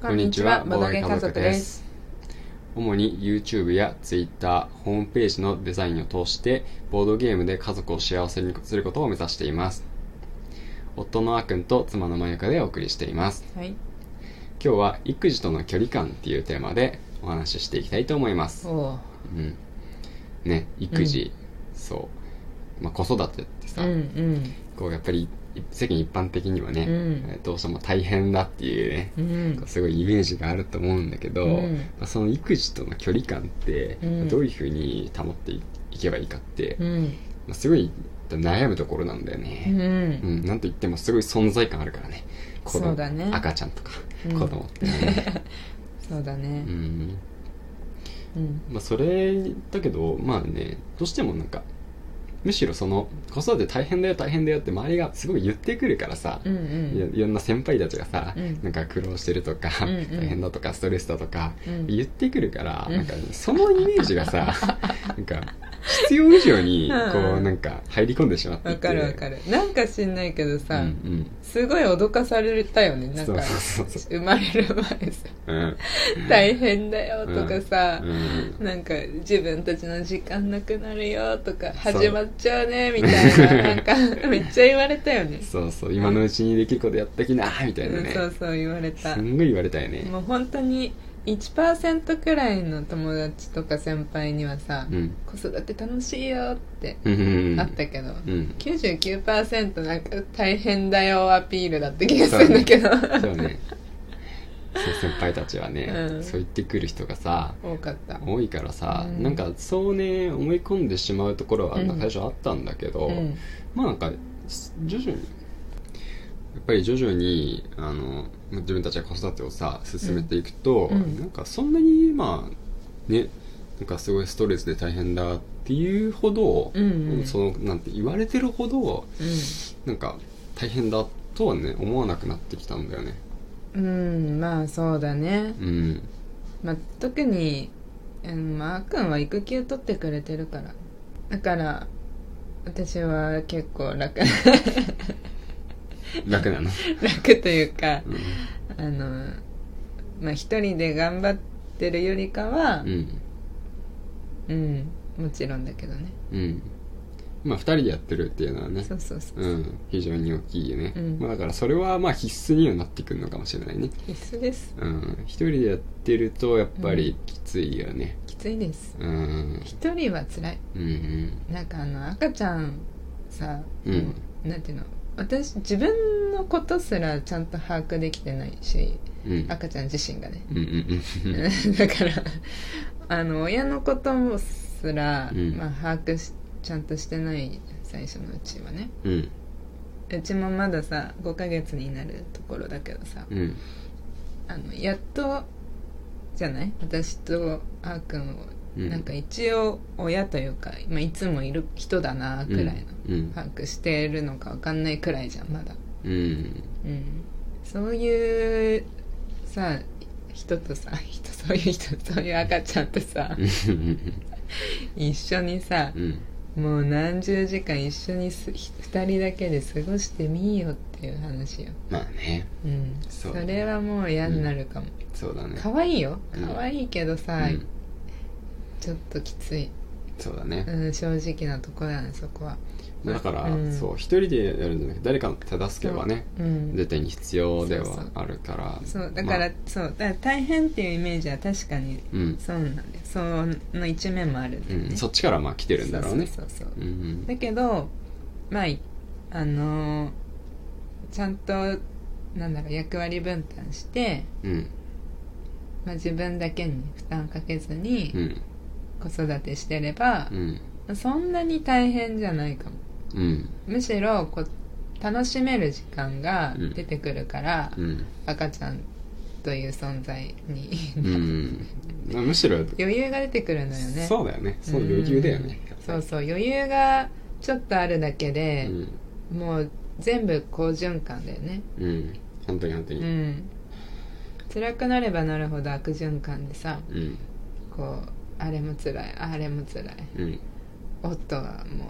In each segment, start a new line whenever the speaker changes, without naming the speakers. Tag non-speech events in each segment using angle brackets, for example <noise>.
こんにちは、ボドゲ家族です。主に YouTube や Twitter、ホームページのデザインを通して、ボードゲームで家族を幸せにすることを目指しています。夫のあくんと妻のまゆかでお送りしています。
はい。
今日は育児との距離感っていうテーマでお話ししていきたいと思います。うん。ね、育児、そう。まあ、子育てってさ、
うんうん
こうやっぱり世間一般的にはね、
うん。
えーどうしても大変だっていうね、
うん。
すごいイメージがあると思うんだけど、
うん。
まあその育児との距離感って
うん。
どういうふうに保っていけばいいかって、ま
うん。
あすごい悩むところなんだよ
う
ね、
ん。
うん。なんといってもすごい存在感あるからね。子供。
だね。
赤ちゃんとか
うん。
子供ってね、<laughs>
そうだね。
う。ん。
うん。
まあ、それだけどまあねどうしてもなんかむしろその子育て大変だよ大変だよって周りがすごい言ってくるからさ、
うんうん。
いろんな先輩たちがさ、
うん。
なんか苦労してるとか、
うんうん。
大変だとかストレスだとか、
うん。
言ってくるから、
うん。
なんかそのイメージがさ <laughs> なんか必要以上に
うん。
こうなんか入り込んでしまってい
わ
て
かるわかる。なんか知んないけど
うん
さ、
うん。
すごい脅かされたよね。なんか、
そうそうそ
生まれる前さ、
うん。
大変だよとかさ
う、ん。
なんか自分たちの時間なくなるよとか始まっちゃうねみたいな <laughs> なんかめっちゃ言われたよね。
そうそう。今のうちにできることやってきなみたいなね。
そうそう言われた。
すんごい言われたよね。
もう本当に1%くらいの友達とか先輩にはさ、
うん。
子育て楽しいよってあったけど、
うん。
99%なんか大変だよアピールだった気がするんだけど、
そうね。そう先輩たちはね、
うん。
そう言ってくる人がさ
多かった。
多いからさ、
うん。
なんかそうね思い込んでしまうところは
うん。
最初あったんだけど、
うん。
まあなんか徐々にやっぱり徐々にあの自分たちが子育てをさ進めていくと、
うん。
なんかそんなにまあねなんかすごいストレスで大変だっていうほど、
うんうん。
そのなんて言われてるほど
う
なんか大変だとはね思わなくなってきたんだよね。
ん、うん、まあそうだね、
うん。
まあ、特に、うん、まああっくんは育休取ってくれてるから。だから私は結構楽
楽なの、<laughs>
楽というか
うん。
あのまあ一人で頑張ってるよりかは
うん。
うん、もちろんだけどね。
うん。まあ2人でやってるっていうのはね
そうそうそう、
うん非常に大きいよね、
うん。
まあ、だからそれはまあ必須にはなってくるのかもしれないね。
必須です。
うん。一人でやってるとやっぱりきついよね。
きついです。
うん。
一人は辛い。
うんうん。
なんかあの赤ちゃんさ、
うん。
なんていうの？私自分のことすらちゃんと把握できてないし
うん。
赤ちゃん自身がね。
うんうんうん。<laughs>
だからあの親のこともすら、
うん。
まあ、把握しちゃんとしてない最初のうちはね。
うん。
うちもまださ5ヶ月になるところだけどさ
うん。
あのやっとじゃない？私とあーくんを
うん。
なんか一応親というか、まあ、いつもいる人だなくらいの、
うん。
把握してるのか分かんないくらいじゃんまだ。
うん。
うん。そういうさ人とさ <laughs> 人そういう人そういう赤ちゃんとさ <laughs> 一緒にさ
うん。
もう何十時間一緒にす2人だけで過ごしてみよっていう話よ。
まあね。
うん。
そ
れはもう嫌になるかも、
そうだね。
可愛いよ。
うん。
可愛いけどさ、
うん
ちょっときつい、
そうだね。
うん、正直なとこだねそこは。
だから
うん。
そう一人でやるんじゃなくて誰かの手助けはね
う。ん。
絶対に必要ではあるから。
そうだから、
まあ。
そうだから大変っていうイメージは確かに
うん。
そうなんだよ。その一面もあるんだよね、
うん。そっちからまあ来てるんだろうね。
そうそうそうそう。
うん。
だけどまあいあのーちゃんとなんだろう役割分担して、
うん。
まあ、自分だけに負担かけずに
うん
子育てしてれば
う、ん。
そんなに大変じゃないかも。
うん。
むしろこう楽しめる時間が
うん。
出てくるから、
うん。
赤ちゃんという存在に。
うん。まあむしろ
余裕が出てくるのよね。
そうだよね。そう余裕だよね。
うんそうそう余裕がちょっとあるだけで
う、ん。
もう全部好循環だよね。
うん。本当に本当
う
に
ん。辛くなればなるほど悪循環でさ
うん。
こうあれも辛い。あれも辛い。
うん。
夫はもう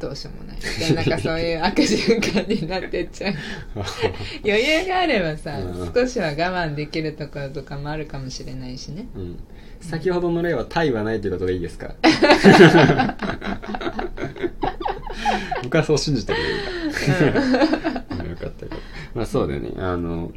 どうしようもない。みたいななんかそういう悪循環になってっちゃう。<laughs> 余裕があればさ、
うん。
少しは我慢できるところとかもあるかもしれないしね。
うん。先ほどの例はタイはないということでいいですか？<laughs> 僕はそう信じてる。<laughs> よ今よかった。まあそうだよね。あの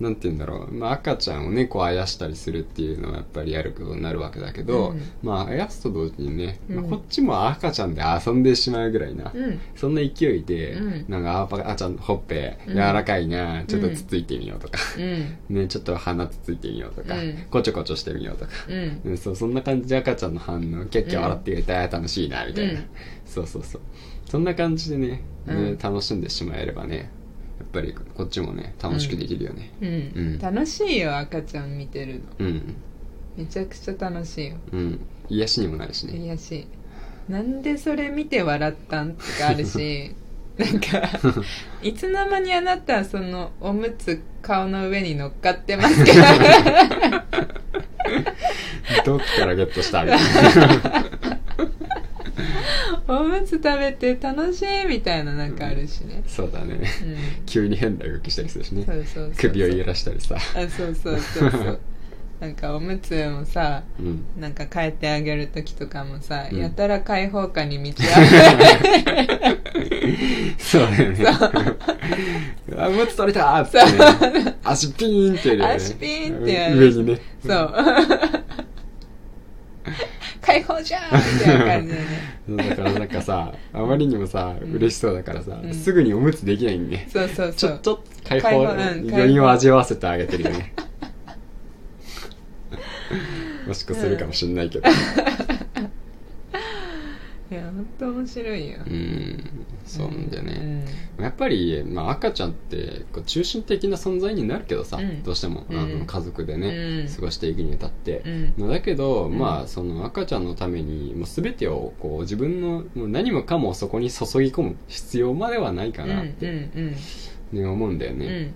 なんて言うんだろう、まあ、赤ちゃんをねこうあやしたりするっていうのはやっぱりやることになるわけだけど、
うん。
まああやすと同時にね、まあ、
うん
こっちも赤ちゃんで遊んでしまうぐらいな、
うん。
そんな勢いで、
うん。
なんか赤ちゃんのほっぺ
うん
柔らかいな、ちょっとつついてみようとか、
うん。
ね、ちょっと鼻つついてみようとか、
うん。
こちょこちょしてみようとか、
うん。
うん、そうそんな感じで赤ちゃんの反応キャッキャ笑ってくれたら楽しいなみたいな、
うん。
そうそうそう。そんな感じでねね、
うん。
楽しんでしまえればねやっぱりこっちもね楽しくできるよね。
うん、
うん。
楽しいよ赤ちゃん見てるの。
うん。
めちゃくちゃ楽しいよ。
うん、癒しにもなるしね。
いやし。なんでそれ見て笑ったんとかあるし <laughs> なんかいつの間にあなたそのおむつ顔の上に乗っかってますけど <laughs>
どっからゲットした？みたいな
おむつ食べて楽しいみたいななんかあるしね、
そうだね。
うん、
急に変な動きしたりするしね。
そうそうそう
首を揺らしたりさ。
あそうそうそうそう。<laughs> なんかおむつもさ
うん。
なんか変えてあげる時とかもさ、
うん。
やたら開放感に満ち溢れ
そうだよね。<laughs> あむつ取れたーって、ね、足ピーンってやるよね。
足ピーンってやる。
上にね。
そう <laughs> 開放じゃんみたいな感じでね。
だからなんかさあまりにもさ
ん
嬉しそうだからさ、
うん。
すぐにおむつできないんね
そうそうそう。
ちょっと解放余韻を味わわせてあげてるよね。もしくはするかもしんないけど <laughs>
いや本当面白いよ。
うんそうなんだよ
う
ね、
ん。
やっぱり、まあ、赤ちゃんってこう中心的な存在になるけどさ、
うん。
どうしても、あ
うん。
の家族でね、
うん。
過ごしていくにあたって、だけど、
うん。
まあその赤ちゃんのためにもう全てをこう自分のもう何もかもそこに注ぎ込む必要まではないかなって、
ん
ね思うんだよね。
ん、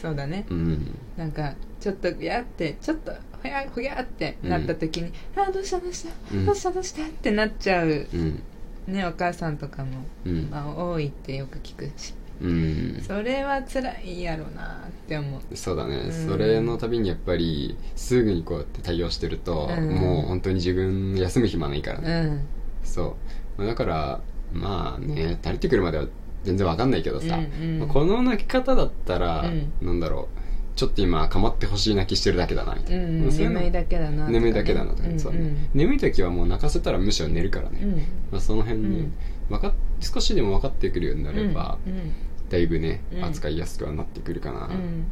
そうだね。
うん。
なんかちょっとやってちょっとほやほやってなった時に「あどうしたどうした、
うん。
どうしたどうした?」ってなっちゃう。
うん。
ねお母さんとかも、
うん。
まあ、多いってよく聞くし。
うん。
それは辛いやろなって思う。
そうだね、
うん。
それのたびにやっぱりすぐにこうやって対応してると、
うん。
もう本当に自分休む暇ないからね、
うん。
そう。まあだからまあね慣れてくるまでは全然わかんないけどさ、
うんうん。
まあこの泣き方だったら、
うん。
なんだろうちょっと今構ってほしい泣きしてるだけだなみたいな、
うん眠いだけだなね。
眠いだけだなとか、
う
うね。
うん
眠い時はもう泣かせたらむしろ寝るからね、
うん。
まあ、その辺に、
うん。
わかっ少しでも分かってくるようになれば、
うん
だいぶね、
うん。
扱いやすくはなってくるかな。
うん。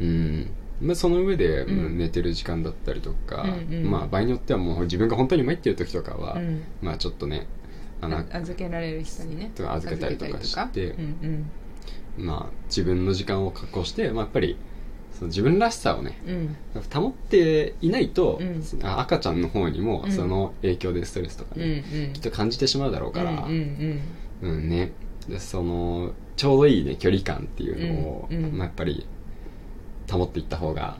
うん、まあ、その上で、
うん。
うん寝てる時間だったりとか、
うんうん
まあ場合によってはもう自分が本当に参ってる時とかは、
うん。
まあちょっとねあの
あ預けられる人にね。
と預けたりとかして
預けたりとか
まあ自分の時間を確保して、まあ、やっぱりその自分らしさをね
うん。うん
保っていないと、
うん。
あ赤ちゃんの方にも
うん。
その影響でストレスとか
うん
ね、
うん。
きっと感じてしまうだろうから、
うんうん
うん。ね。でそのちょうどいいね距離感っていうのを、
うんうん。
まあ、やっぱり保っていった方が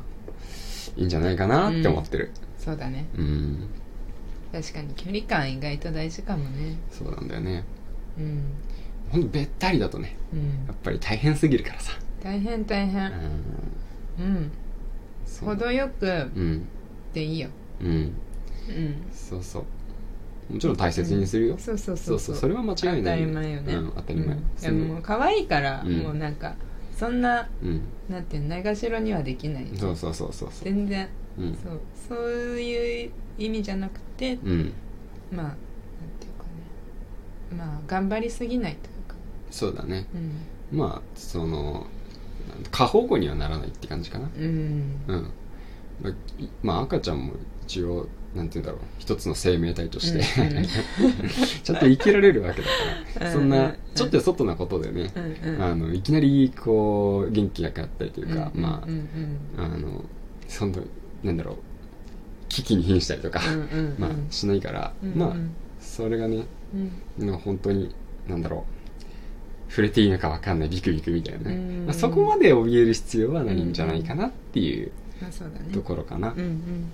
いいんじゃないかなって思ってる。
そうだね。
うん、
確かに距離感意外と大事かもね。
そうなんだよね。
うん
ほんとべったりだとね
うん。
やっぱり大変すぎるからさ。
大変大
う
変
ん。
うん。
そう。
程よく
うん。
でいいよ。
うん。
うん。
そうそう。もちろん大切にするよ、
そうそう
そ
そう。う
そう。それは間違いない
当たり前よね。
うん当たり前。
うん。
その
でももう可愛いから
うん。
もうなんかそんな
うん。
なんてないがしろにはできない。
そうそうそうそうそう。
全然。
うん。
そう。そういう意味じゃなくて
うん。
まあなんていうかね。まあ頑張りすぎないと
そうだね。
うん。
まあその過保護にはならないって感じかな。
うん。
うん。まあいまあ赤ちゃんも一応なんて言うんだろう。一つの生命体として、
うんうん。<laughs>
ちゃんと生きられるわけだから。そんなん。ちょっと外なことでね、
うんうん。
あのいきなりこう元気なくなったりというか、
うん
まあ、
うんうん。
あのそのなんだろう。危機に瀕したりとか、
うんうんうん。
まあしないから、
うんうん。
まあそれがね
うん。
まあ本当になんだろう触れていいのか分かんないビクビクみたいなまあ、そこまで怯える必要はないんじゃないかなっていうところかな、
うん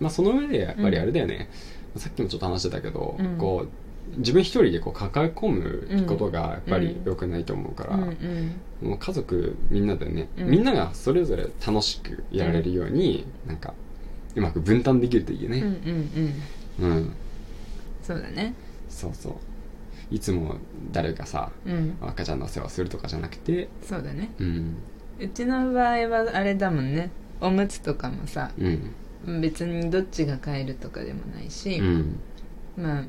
まあ、その上でやっぱりあれだよね、さっきもちょっと話してたけど、
うん。
こう自分一人でこう抱え込むことがやっぱり良くないと思うから、もう家族みんなでね、
うん。
みんながそれぞれ楽しくやられるように、なんかうまく分担できるといいよ
うんうん
ね
うん。
うん、
そうだね。
そうそういつも誰かさ
うん。
赤ちゃんの世話するとかじゃなくて
そうだね。
うん。
うちの場合はあれだもんね。おむつとかもさ
うん。
別にどっちが買えるとかでもないし、
うん、
まあ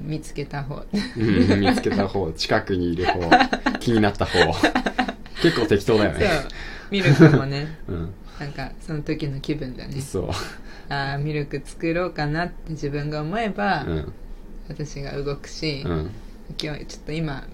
見つけた方。
うん、見つけた方。近くにいる方。<laughs> 気になった方。結構適当だよ
そう。
ね
ミルクもね。<laughs>
うん。
なんかその時の気分だね。
そう。
ああミルク作ろうかなって自分が思えば、
うん
私が動くし、
うん。
今日ちょっと今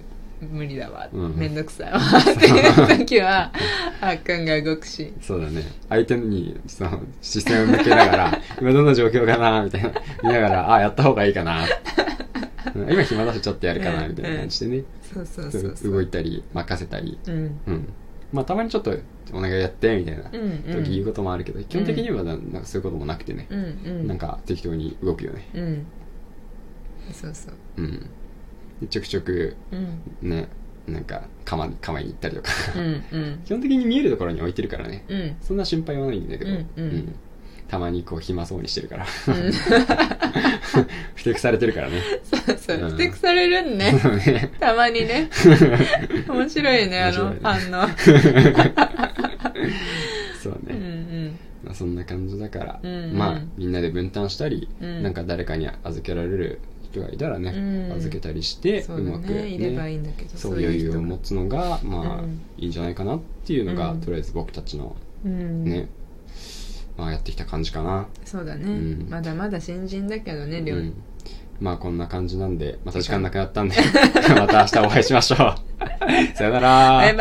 無理だわ、
うん。
めんどくさいわ。っていう時は <laughs> あっくんが動くし
そうだね。相手にその視線を向けながら <laughs> 今どんな状況かなみたいな見ながらあやった方がいいかな。うん今暇だしちょっとやるかなみたいな感じでね、
そうそうそうそう。
動いたり任せたり。
うん。
うん。まあたまにちょっとお願いやってみたいな
うんうん。
時言うこともあるけど、基本的にはななんかそういうこともなくてね、
うんうん。
なんか適当に動くよね。
うんそうそう。
うん。でちょくちょく
うん。
ねなんか構構えに行ったりとか、
うんうん。<laughs>
基本的に見えるところに置いてるからね。
うん。
そんな心配はないんだけど、
うんうん。
たまにこう暇そうにしてるから。
うん。<laughs>
ふてくされてるからね。
そうそう。
うん。
ふてくされるんね。
そうね
たまにね。<laughs> 面白いねあの
面
反応。
そう
うんう
ね、
ん。
まあ、そんな感じだから、
うんうん。
まあみんなで分担したり、
うん。
なんか誰かに預けられる人がいたらね、
うん。
預けたりして
そううだ
まく、
ねいればいいんだけど
そう余裕を持
つ
つのがまあ、
うん。
いいんじゃないかなっていうのが、
うん。
とりあえず僕たちの
うん。
ね、まあやってきた感じかな、
そうだね、
うん。
まだまだ新人だけどねりょう、
うん、まあこんな感じなんでまた時間なくなったんで <laughs> また明日お会いしましょう。<laughs> さよなら。
バイバイ